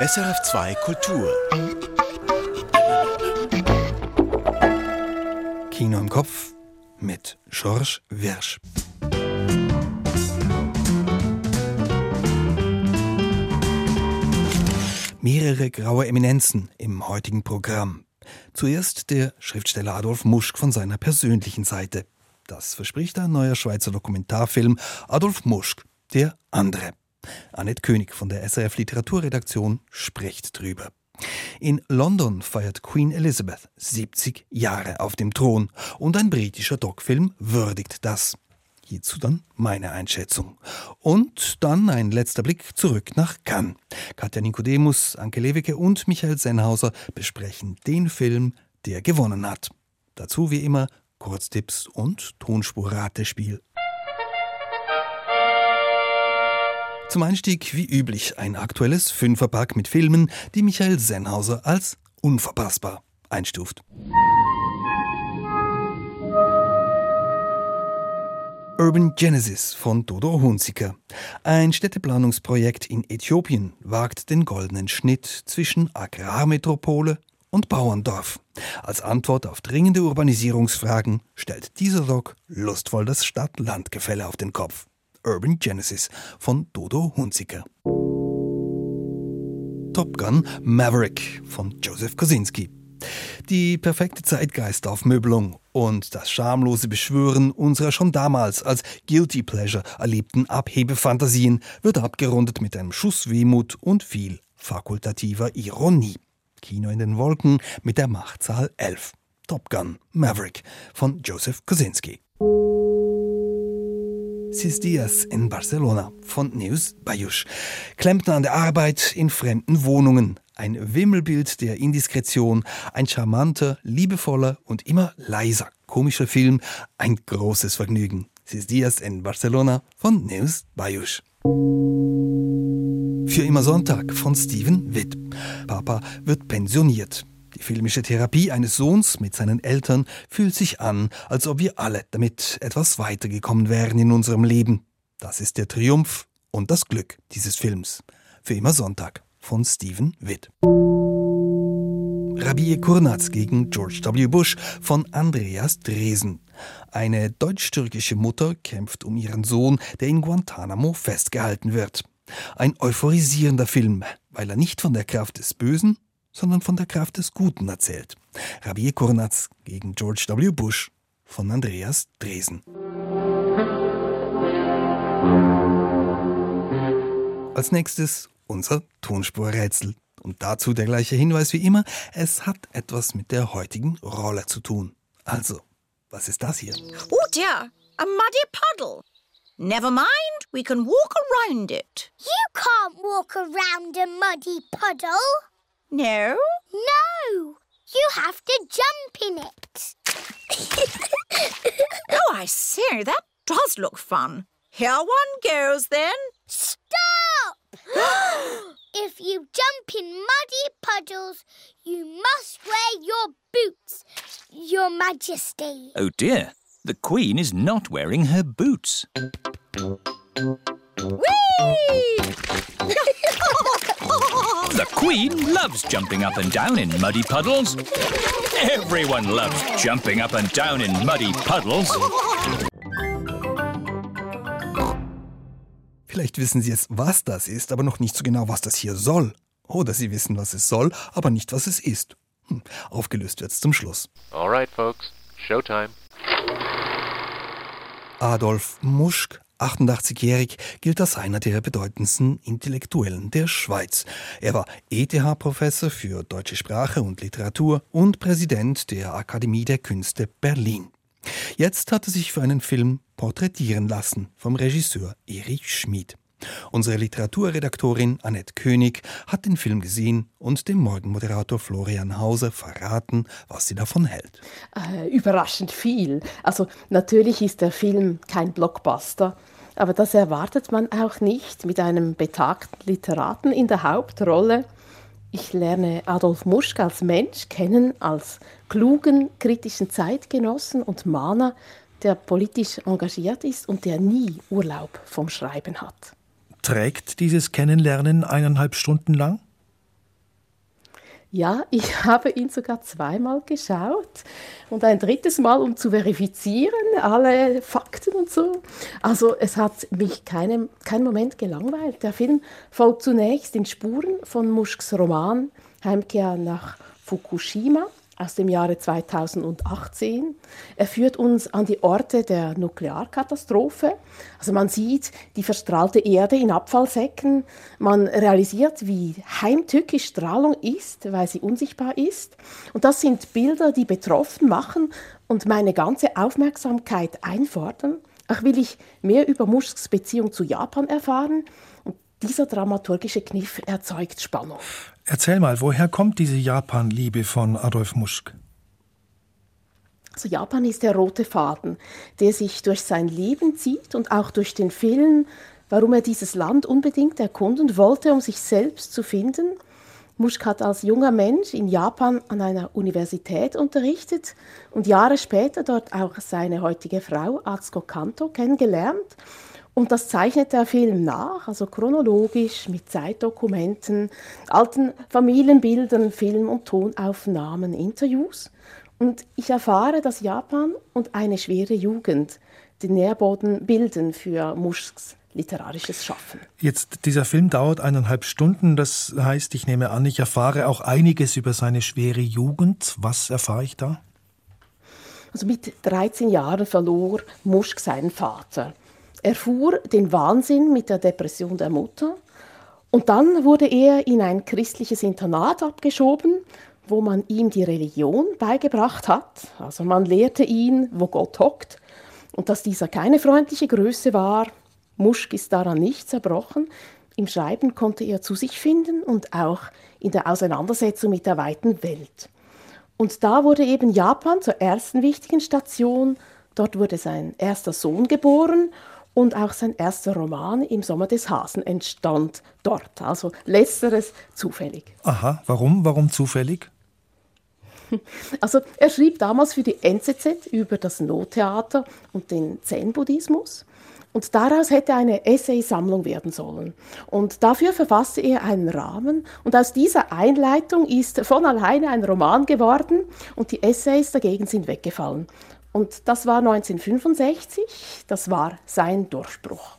SRF2 Kultur. Kino im Kopf mit Georges Wirsch. Mehrere graue Eminenzen im heutigen Programm. Zuerst der Schriftsteller Adolf Muschk von seiner persönlichen Seite. Das verspricht ein neuer Schweizer Dokumentarfilm Adolf Muschk, der andere. Annette König von der SRF Literaturredaktion spricht drüber. In London feiert Queen Elizabeth 70 Jahre auf dem Thron und ein britischer Doc-Film würdigt das. Hierzu dann meine Einschätzung. Und dann ein letzter Blick zurück nach Cannes. Katja Nikodemus, Anke Lewicke und Michael Sennhauser besprechen den Film, der gewonnen hat. Dazu wie immer Kurztipps und Tonspurratespiel. Zum Einstieg wie üblich ein aktuelles Fünferpack mit Filmen, die Michael Sennhauser als unverpassbar einstuft. Urban Genesis von Dodo Hunziker. Ein Städteplanungsprojekt in Äthiopien wagt den goldenen Schnitt zwischen Agrarmetropole und Bauerndorf. Als Antwort auf dringende Urbanisierungsfragen stellt dieser Doc lustvoll das Stadt-Land-Gefälle auf den Kopf. Urban Genesis von Dodo Hunziker. Top Gun Maverick von Joseph Kosinski. Die perfekte Zeitgeistaufmöbelung und das schamlose Beschwören unserer schon damals als Guilty Pleasure erlebten Abhebefantasien wird abgerundet mit einem Schuss Wehmut und viel fakultativer Ironie. Kino in den Wolken mit der Machtzahl 11. Top Gun Maverick von Joseph Kosinski. Sis Dias in Barcelona von Neus Bayusch. Klempner an der Arbeit in fremden Wohnungen. Ein Wimmelbild der Indiskretion, ein charmanter, liebevoller und immer leiser komischer Film. Ein großes Vergnügen. Sis Dias in Barcelona von Neus Bayusch. Für immer Sonntag von Steven Witt. Papa wird pensioniert. Die filmische Therapie eines Sohns mit seinen Eltern fühlt sich an, als ob wir alle damit etwas weitergekommen wären in unserem Leben. Das ist der Triumph und das Glück dieses Films. Für immer Sonntag von Stephen Witt. Rabie Kurnaz gegen George W. Bush von Andreas Dresen. Eine deutsch-türkische Mutter kämpft um ihren Sohn, der in Guantanamo festgehalten wird. Ein euphorisierender Film, weil er nicht von der Kraft des Bösen, sondern von der Kraft des Guten erzählt. Rabie Kurnaz gegen George W. Bush von Andreas Dresen. Als nächstes unser Tonspurrätsel. Und dazu der gleiche Hinweis wie immer, es hat etwas mit der heutigen Rolle zu tun. Also, was ist das hier? Oh dear, a muddy puddle. Never mind, we can walk around it. You can't walk around a muddy puddle. No? No, you have to jump in it. Oh, I see, that does look fun. Here one goes then. Stop! if you jump in muddy puddles, you must wear your boots, Your Majesty. Oh dear, the Queen is not wearing her boots. Whee! The Queen loves jumping up and down in muddy puddles. Everyone loves jumping up and down in muddy puddles. Vielleicht wissen Sie jetzt, was das ist, aber noch nicht so genau, was das hier soll. Oder Sie wissen, was es soll, aber nicht, was es ist. Hm, aufgelöst wird's zum Schluss. All right, folks. Showtime. Adolf Muschk, 88-jährig, gilt als einer der bedeutendsten Intellektuellen der Schweiz. Er war ETH-Professor für deutsche Sprache und Literatur und Präsident der Akademie der Künste Berlin. Jetzt hat er sich für einen Film porträtieren lassen vom Regisseur Erich Schmid. Unsere Literaturredaktorin Annette König hat den Film gesehen und dem Morgenmoderator Florian Hauser verraten, was sie davon hält. Äh, überraschend viel. Also natürlich ist der Film kein Blockbuster, aber das erwartet man auch nicht mit einem betagten Literaten in der Hauptrolle. Ich lerne Adolf Muschk als Mensch kennen, als klugen, kritischen Zeitgenossen und Mahner, der politisch engagiert ist und der nie Urlaub vom Schreiben hat. Trägt dieses Kennenlernen eineinhalb Stunden lang? Ja, ich habe ihn sogar zweimal geschaut und ein drittes Mal, um zu verifizieren, alle Fakten und so. Also es hat mich keinen kein Moment gelangweilt. Der Film folgt zunächst den Spuren von Muschks Roman Heimkehr nach Fukushima aus dem Jahre 2018. Er führt uns an die Orte der Nuklearkatastrophe. Also man sieht die verstrahlte Erde in Abfallsäcken. Man realisiert, wie heimtückisch Strahlung ist, weil sie unsichtbar ist. Und das sind Bilder, die betroffen machen und meine ganze Aufmerksamkeit einfordern. Ach, will ich mehr über Muschks Beziehung zu Japan erfahren? Dieser dramaturgische Kniff erzeugt Spannung. Erzähl mal, woher kommt diese Japan-Liebe von Adolf Muschk? Also Japan ist der rote Faden, der sich durch sein Leben zieht und auch durch den Film, warum er dieses Land unbedingt erkunden wollte, um sich selbst zu finden. Muschk hat als junger Mensch in Japan an einer Universität unterrichtet und Jahre später dort auch seine heutige Frau Atsuko Kanto kennengelernt. Und das zeichnet der Film nach, also chronologisch mit Zeitdokumenten, alten Familienbildern, Film- und Tonaufnahmen, Interviews. Und ich erfahre, dass Japan und eine schwere Jugend den Nährboden bilden für Muschks literarisches Schaffen. Jetzt, dieser Film dauert eineinhalb Stunden. Das heißt, ich nehme an, ich erfahre auch einiges über seine schwere Jugend. Was erfahre ich da? Also mit 13 Jahren verlor Muschk seinen Vater. Er fuhr den Wahnsinn mit der Depression der Mutter und dann wurde er in ein christliches Internat abgeschoben, wo man ihm die Religion beigebracht hat. Also man lehrte ihn, wo Gott hockt und dass dieser keine freundliche Größe war. Muschk ist daran nicht zerbrochen. Im Schreiben konnte er zu sich finden und auch in der Auseinandersetzung mit der weiten Welt. Und da wurde eben Japan zur ersten wichtigen Station. Dort wurde sein erster Sohn geboren und auch sein erster Roman Im Sommer des Hasen entstand dort. Also letzteres zufällig. Aha, warum? Warum zufällig? Also er schrieb damals für die NZZ über das No-Theater und den Zen-Buddhismus. Und daraus hätte eine Essaysammlung werden sollen. Und dafür verfasste er einen Rahmen. Und aus dieser Einleitung ist von alleine ein Roman geworden und die Essays dagegen sind weggefallen. Und das war 1965, das war sein Durchbruch.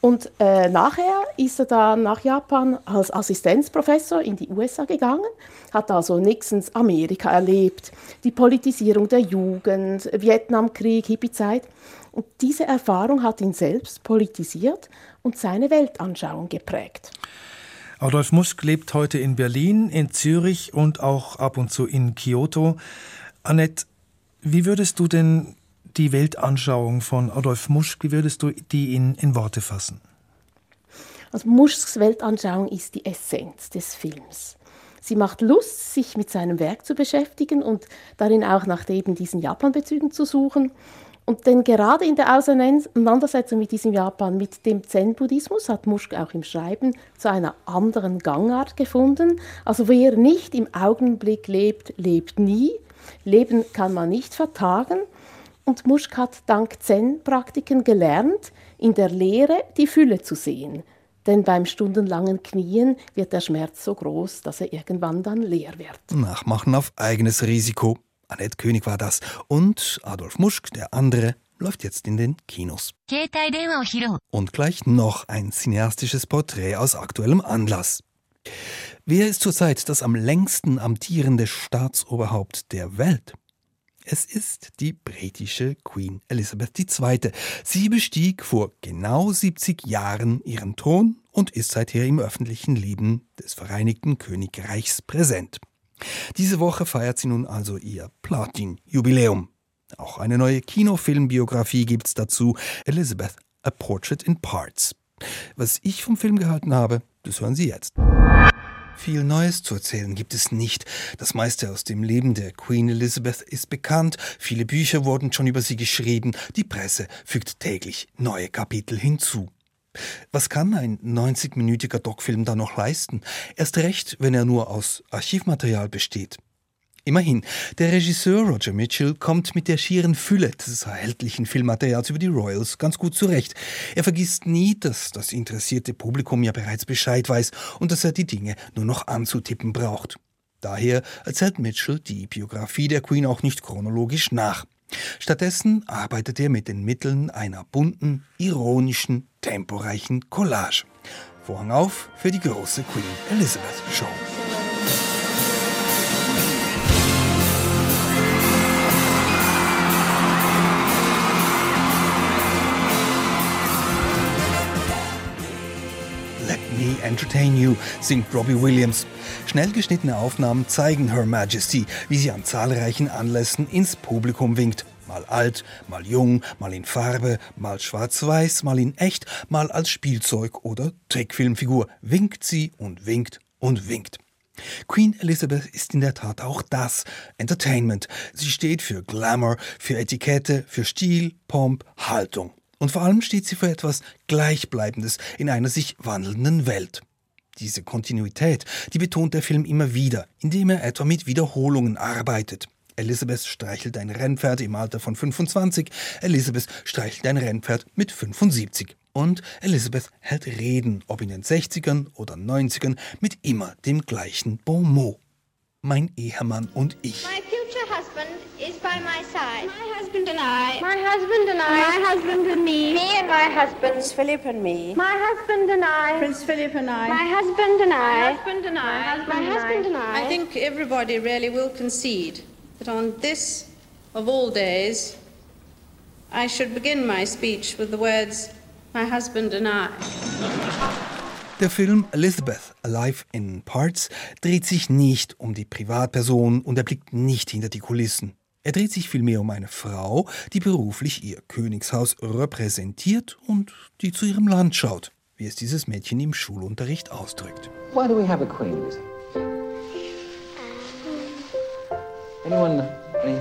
Und äh, nachher ist er dann nach Japan als Assistenzprofessor in die USA gegangen, hat also Nixons Amerika erlebt, die Politisierung der Jugend, Vietnamkrieg, Hippiezeit. Und diese Erfahrung hat ihn selbst politisiert und seine Weltanschauung geprägt. Adolf Musk lebt heute in Berlin, in Zürich und auch ab und zu in Kyoto. Annette, wie würdest du denn die Weltanschauung von Adolf Muschk, wie würdest du die in, in Worte fassen? Also Muschks Weltanschauung ist die Essenz des Films. Sie macht Lust, sich mit seinem Werk zu beschäftigen und darin auch nach eben diesen Japan-Bezügen zu suchen. Und denn gerade in der Auseinandersetzung mit diesem Japan, mit dem Zen-Buddhismus, hat Muschk auch im Schreiben zu einer anderen Gangart gefunden. Also wer nicht im Augenblick lebt, lebt nie. Leben kann man nicht vertagen. Und Muschk hat dank Zen-Praktiken gelernt, in der Lehre die Fülle zu sehen. Denn beim stundenlangen Knien wird der Schmerz so groß, dass er irgendwann dann leer wird. Nachmachen auf eigenes Risiko. Annette König war das. Und Adolf Muschk, der andere, läuft jetzt in den Kinos. Und gleich noch ein cineastisches Porträt aus aktuellem Anlass. Wer ist zurzeit das am längsten amtierende Staatsoberhaupt der Welt? Es ist die britische Queen Elizabeth II. Sie bestieg vor genau 70 Jahren ihren Thron und ist seither im öffentlichen Leben des Vereinigten Königreichs präsent. Diese Woche feiert sie nun also ihr Platin-Jubiläum. Auch eine neue Kinofilmbiografie gibt's dazu, Elizabeth, A Portrait in Parts. Was ich vom Film gehalten habe, das hören Sie jetzt. Viel Neues zu erzählen gibt es nicht. Das meiste aus dem Leben der Queen Elizabeth ist bekannt. Viele Bücher wurden schon über sie geschrieben. Die Presse fügt täglich neue Kapitel hinzu. Was kann ein 90-minütiger Doc-Film da noch leisten? Erst recht, wenn er nur aus Archivmaterial besteht. Immerhin, der Regisseur Roger Mitchell kommt mit der schieren Fülle des erhältlichen Filmmaterials über die Royals ganz gut zurecht. Er vergisst nie, dass das interessierte Publikum ja bereits Bescheid weiß und dass er die Dinge nur noch anzutippen braucht. Daher erzählt Mitchell die Biografie der Queen auch nicht chronologisch nach. Stattdessen arbeitet er mit den Mitteln einer bunten, ironischen, temporeichen Collage. Vorhang auf für die große Queen Elizabeth Show. Entertain you, singt Robbie Williams. Schnell geschnittene Aufnahmen zeigen Her Majesty, wie sie an zahlreichen Anlässen ins Publikum winkt. Mal alt, mal jung, mal in Farbe, mal schwarz-weiß, mal in echt, mal als Spielzeug oder Trickfilmfigur. Winkt sie und winkt und winkt. Queen Elizabeth ist in der Tat auch das Entertainment. Sie steht für Glamour, für Etikette, für Stil, Pomp, Haltung. Und vor allem steht sie für etwas Gleichbleibendes in einer sich wandelnden Welt. Diese Kontinuität, die betont der Film immer wieder, indem er etwa mit Wiederholungen arbeitet. Elizabeth streichelt ein Rennpferd im Alter von 25, Elizabeth streichelt ein Rennpferd mit 75. Und Elizabeth hält Reden, ob in den 60ern oder 90ern, mit immer dem gleichen Bon mot. Mein Ehemann und ich. My future husband is by my side. My husband and I. My husband and I. My husband and me. Me and my husband. Prince Philip and me. My husband and I. Prince Philip and I. My husband and I. husband and I. My husband and I. I think everybody really will concede that on this of all days, I should begin my speech with the words, my husband and I. Der Film Elizabeth Alive in Parts dreht sich nicht um die Privatperson und er blickt nicht hinter die Kulissen. Er dreht sich vielmehr um eine Frau, die beruflich ihr Königshaus repräsentiert und die zu ihrem Land schaut, wie es dieses Mädchen im Schulunterricht ausdrückt. Why do we have a queen? Anyone? Any,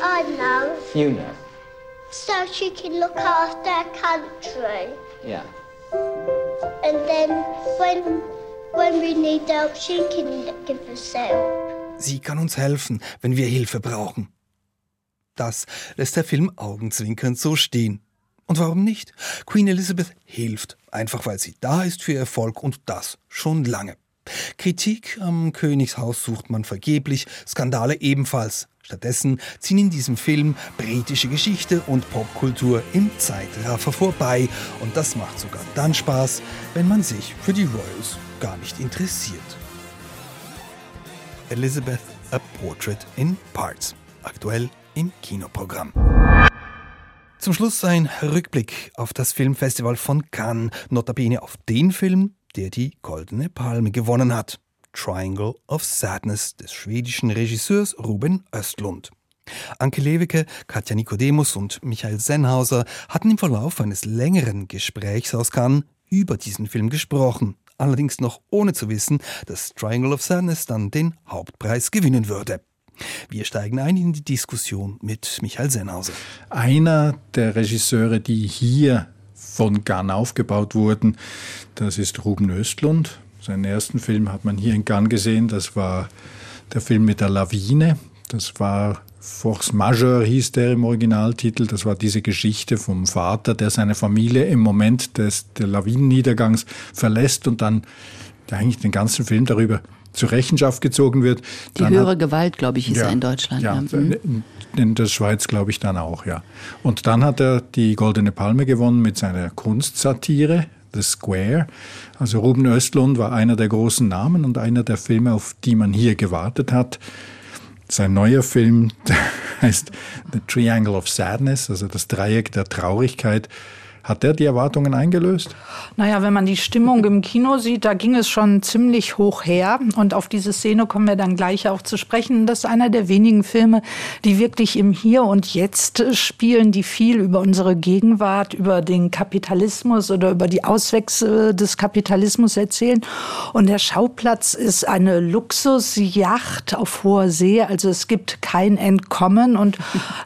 I know. you know? So she can look after her country. Yeah. And then when when we need help, she can give us help. Sie kann uns helfen, wenn wir Hilfe brauchen. Das lässt der Film augenzwinkernd so stehen. Und warum nicht? Queen Elizabeth hilft, einfach weil sie da ist für Erfolg und das schon lange. Kritik am Königshaus sucht man vergeblich, Skandale ebenfalls. Stattdessen ziehen in diesem Film britische Geschichte und Popkultur im Zeitraffer vorbei. Und das macht sogar dann Spaß, wenn man sich für die Royals gar nicht interessiert. Elizabeth, A Portrait in Parts. Aktuell im Kinoprogramm. Zum Schluss ein Rückblick auf das Filmfestival von Cannes, notabene auf den Film, der die Goldene Palme gewonnen hat. Triangle of Sadness des schwedischen Regisseurs Ruben Östlund. Anke Lewicke, Katja Nikodemus und Michael Sennhauser hatten im Verlauf eines längeren Gesprächs aus Cannes über diesen Film gesprochen, allerdings noch ohne zu wissen, dass Triangle of Sadness dann den Hauptpreis gewinnen würde. Wir steigen ein in die Diskussion mit Michael Sennhauser. Einer der Regisseure, die hier von Cannes aufgebaut wurden, das ist Ruben Östlund. Seinen ersten Film hat man hier in Cannes gesehen. Das war der Film mit der Lawine. Das war Force Majeure hieß der im Originaltitel. Das war diese Geschichte vom Vater, der seine Familie im Moment des der Lawinenniedergangs verlässt und dann eigentlich den ganzen Film darüber zur Rechenschaft gezogen wird. Die Dann höhere hat- Gewalt, glaube ich, ist Ja, er in Deutschland. Ja, Ja. Mhm. in- der Schweiz glaube ich dann auch, ja. Und dann hat er die Goldene Palme gewonnen mit seiner Kunstsatire, The Square. Also Ruben Östlund war einer der großen Namen und einer der Filme, auf die man hier gewartet hat. Sein neuer Film heißt The Triangle of Sadness, also das Dreieck der Traurigkeit. Hat der die Erwartungen eingelöst? Naja, wenn man die Stimmung im Kino sieht, da ging es schon ziemlich hoch her. Und auf diese Szene kommen wir dann gleich auch zu sprechen. Das ist einer der wenigen Filme, die wirklich im Hier und Jetzt spielen, die viel über unsere Gegenwart, über den Kapitalismus oder über die Auswächse des Kapitalismus erzählen. Und der Schauplatz ist eine Luxusjacht auf hoher See. Also es gibt kein Entkommen. Und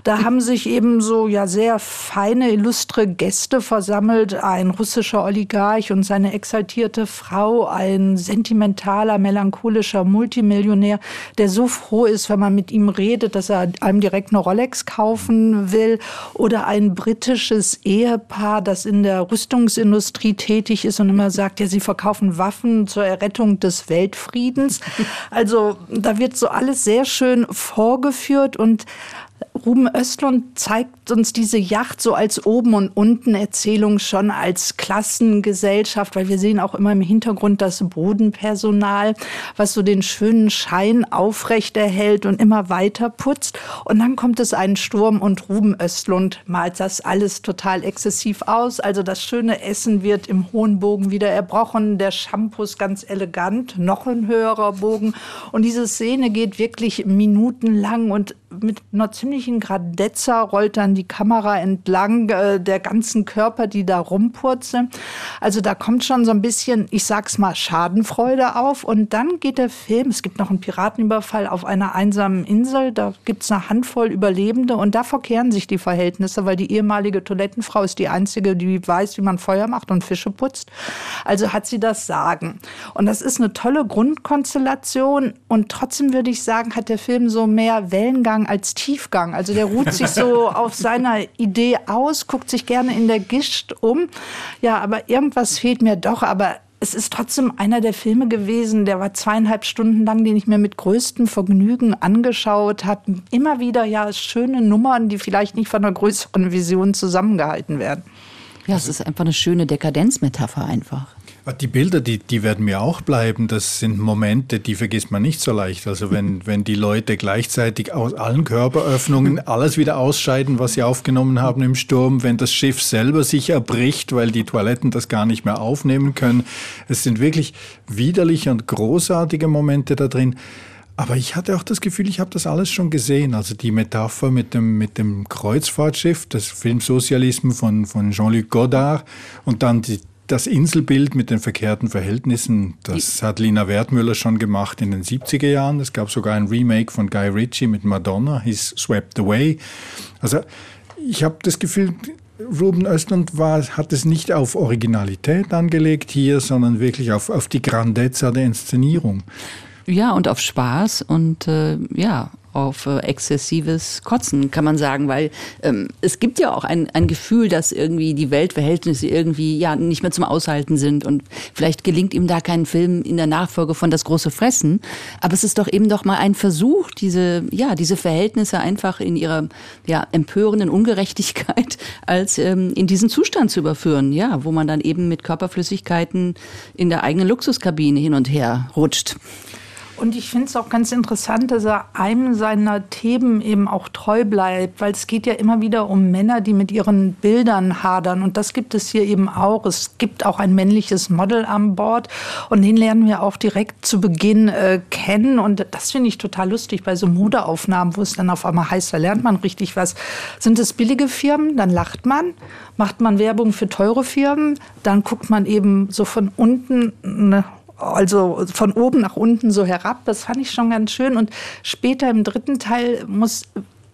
da haben sich eben so ja sehr feine, illustre Gäste versammelt, ein russischer Oligarch und seine exaltierte Frau, ein sentimentaler, melancholischer Multimillionär, der so froh ist, wenn man mit ihm redet, dass er einem direkt eine Rolex kaufen will, oder ein britisches Ehepaar, das in der Rüstungsindustrie tätig ist und immer sagt, ja, sie verkaufen Waffen zur Errettung des Weltfriedens. Also da wird so alles sehr schön vorgeführt und Ruben Östlund zeigt uns diese Yacht so als Oben- und Unten-Erzählung schon als Klassengesellschaft, weil wir sehen auch immer im Hintergrund das Bodenpersonal, was so den schönen Schein aufrechterhält und immer weiter putzt. Und dann kommt es einen Sturm und Ruben Östlund malt das alles total exzessiv aus. Also das schöne Essen wird im hohen Bogen wieder erbrochen, der Shampoo ist ganz elegant, noch ein höherer Bogen. Und diese Szene geht wirklich minutenlang und mit einer ziemlichen Gradezza rollt dann die Kamera entlang äh, der ganzen Körper, die da rumpurzeln. Also da kommt schon so ein bisschen, ich sag's mal, Schadenfreude auf. Und dann geht der Film, es gibt noch einen Piratenüberfall auf einer einsamen Insel, da gibt's eine Handvoll Überlebende und da verkehren sich die Verhältnisse, weil die ehemalige Toilettenfrau ist die einzige, die weiß, wie man Feuer macht und Fische putzt. Also hat sie das Sagen. Und das ist eine tolle Grundkonstellation und trotzdem würde ich sagen, hat der Film so mehr Wellengang als Tiefgang. Also der ruht sich so auf seiner Idee aus, guckt sich gerne in der Gischt um. Ja, aber irgendwas fehlt mir doch. Aber es ist trotzdem einer der Filme gewesen, der war zweieinhalb Stunden lang, den ich mir mit größtem Vergnügen angeschaut habe. Immer wieder ja schöne Nummern, die vielleicht nicht von einer größeren Vision zusammengehalten werden. Ja, es ist einfach eine schöne Dekadenzmetapher einfach. Die Bilder, die, die werden mir auch bleiben. Das sind Momente, die vergisst man nicht so leicht. Also wenn, wenn die Leute gleichzeitig aus allen Körperöffnungen alles wieder ausscheiden, was sie aufgenommen haben im Sturm, wenn das Schiff selber sich erbricht, weil die Toiletten das gar nicht mehr aufnehmen können. Es sind wirklich widerliche und großartige Momente da drin. Aber ich hatte auch das Gefühl, ich habe das alles schon gesehen. Also die Metapher mit dem, mit dem Kreuzfahrtschiff, das Filmsozialismus von, von Jean-Luc Godard und dann die, das Inselbild mit den verkehrten Verhältnissen, das hat Lina Wertmüller schon gemacht in den 70er Jahren. Es gab sogar ein Remake von Guy Ritchie mit Madonna, He's Swept Away. Also ich habe das Gefühl, Ruben Östlund war, hat es nicht auf Originalität angelegt hier, sondern wirklich auf, auf die Grandezza der Inszenierung. Ja, und auf Spaß und äh, ja, auf äh, exzessives Kotzen, kann man sagen, weil ähm, es gibt ja auch ein, ein Gefühl, dass irgendwie die Weltverhältnisse irgendwie ja nicht mehr zum Aushalten sind und vielleicht gelingt ihm da kein Film in der Nachfolge von Das große Fressen, aber es ist doch eben doch mal ein Versuch, diese ja diese Verhältnisse einfach in ihrer ja empörenden Ungerechtigkeit als ähm, in diesen Zustand zu überführen, ja, wo man dann eben mit Körperflüssigkeiten in der eigenen Luxuskabine hin und her rutscht. Und ich finde es auch ganz interessant, dass er einem seiner Themen eben auch treu bleibt, weil es geht ja immer wieder um Männer, die mit ihren Bildern hadern. Und das gibt es hier eben auch. Es gibt auch ein männliches Model an Bord und den lernen wir auch direkt zu Beginn äh, kennen. Und das finde ich total lustig bei so Modeaufnahmen, wo es dann auf einmal heißt, da lernt man richtig was. Sind es billige Firmen, dann lacht man. Macht man Werbung für teure Firmen, dann guckt man eben so von unten eine also von oben nach unten so herab. Das fand ich schon ganz schön. Und später im dritten Teil muss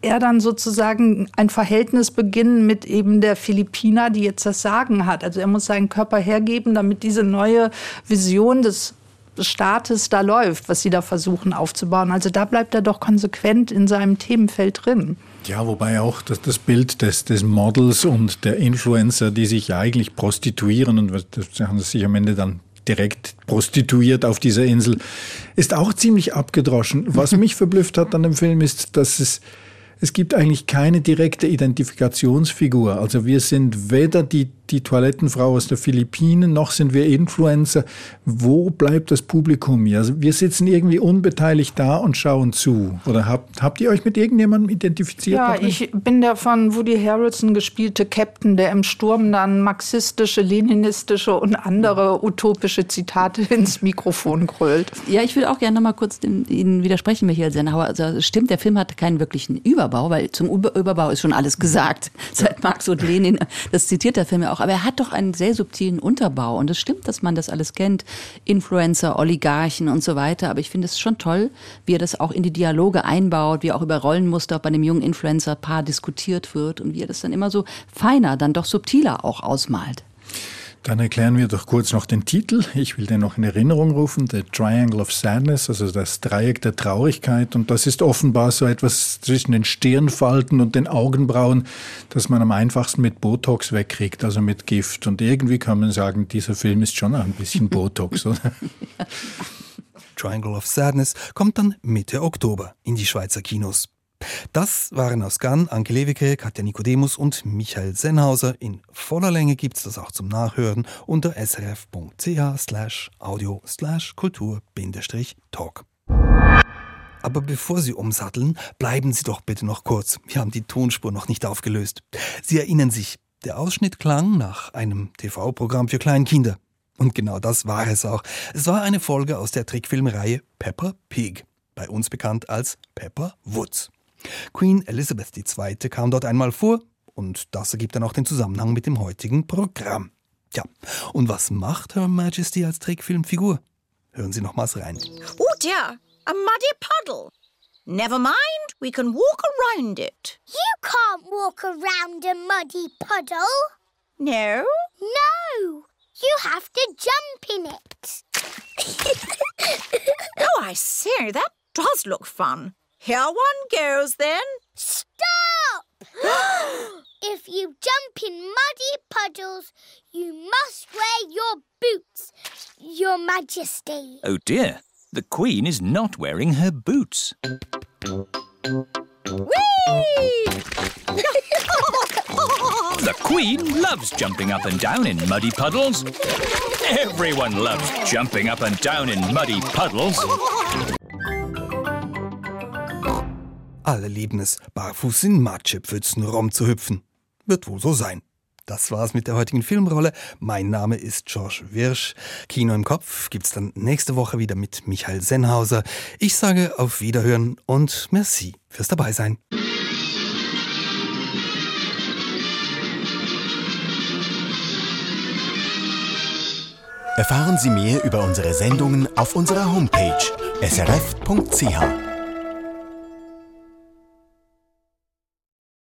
er dann sozusagen ein Verhältnis beginnen mit eben der Philippiner, die jetzt das Sagen hat. Also er muss seinen Körper hergeben, damit diese neue Vision des Staates da läuft, was sie da versuchen aufzubauen. Also da bleibt er doch konsequent in seinem Themenfeld drin. Ja, wobei auch das, das Bild des, des Models und der Influencer, die sich ja eigentlich prostituieren und das haben sie sich am Ende dann direkt prostituiert auf dieser Insel, ist auch ziemlich abgedroschen. Was mich verblüfft hat an dem Film ist, dass es es gibt eigentlich keine direkte Identifikationsfigur. Also wir sind weder die, die Toilettenfrau aus der Philippinen, noch sind wir Influencer. Wo bleibt das Publikum hier? Also wir sitzen irgendwie unbeteiligt da und schauen zu. Oder habt, habt ihr euch mit irgendjemandem identifiziert? Ja, ich bin der von Woody Harrelson gespielte Captain, der im Sturm dann marxistische, leninistische und andere utopische Zitate ins Mikrofon grölt. Ja, ich würde auch gerne noch mal kurz Ihnen widersprechen, Michael Sennhauer. Also stimmt, der Film hat keinen wirklichen Überblick Überbau, weil zum Über Überbau ist schon alles gesagt. Seit Marx und Lenin, das zitiert der Film ja auch. Aber er hat doch einen sehr subtilen Unterbau. Und es stimmt, dass man das alles kennt. Influencer, Oligarchen und so weiter. Aber ich finde es schon toll, wie er das auch in die Dialoge einbaut, wie auch über Rollenmuster bei einem jungen Influencer-Paar diskutiert wird und wie er das dann immer so feiner, dann doch subtiler auch ausmalt. Dann erklären wir doch kurz noch den Titel. Ich will den noch in Erinnerung rufen. The Triangle of Sadness, also das Dreieck der Traurigkeit. Und das ist offenbar so etwas zwischen den Stirnfalten und den Augenbrauen, das man am einfachsten mit Botox wegkriegt, also mit Gift. Und irgendwie kann man sagen, dieser Film ist schon ein bisschen Botox, oder? Triangle of Sadness kommt dann Mitte Oktober in die Schweizer Kinos. Das waren aus Cannes Anke Lewicke, Katja Nikodemus und Michael Sennhauser. In voller Länge gibt's das auch zum Nachhören unter srf.ch audio slash kultur talk. Aber bevor Sie umsatteln, bleiben Sie doch bitte noch kurz. Wir haben die Tonspur noch nicht aufgelöst. Sie erinnern sich, der Ausschnitt klang nach einem TV-Programm für Kleinkinder. Und genau das war es auch. Es war eine Folge aus der Trickfilmreihe Pepper Pig, bei uns bekannt als Pepper Woods. Queen Elizabeth II. kam dort einmal vor und das ergibt dann auch den Zusammenhang mit dem heutigen Programm. Tja, und was macht Her Majesty als Trickfilmfigur? Hören Sie nochmals rein. Oh dear, a muddy puddle. Never mind, we can walk around it. You can't walk around a muddy puddle. No? No, you have to jump in it. oh, I see. That does look fun. Here one goes then. Stop! if you jump in muddy puddles, you must wear your boots, Your Majesty. Oh dear, the Queen is not wearing her boots. the Queen loves jumping up and down in muddy puddles. Everyone loves jumping up and down in muddy puddles. Alle lieben es, barfuß in Matschepfützen rumzuhüpfen. Wird wohl so sein. Das war's mit der heutigen Filmrolle. Mein Name ist George Wirsch. Kino im Kopf gibt's dann nächste Woche wieder mit Michael Sennhauser. Ich sage auf Wiederhören und merci fürs Dabeisein. Erfahren Sie mehr über unsere Sendungen auf unserer Homepage srf.ch.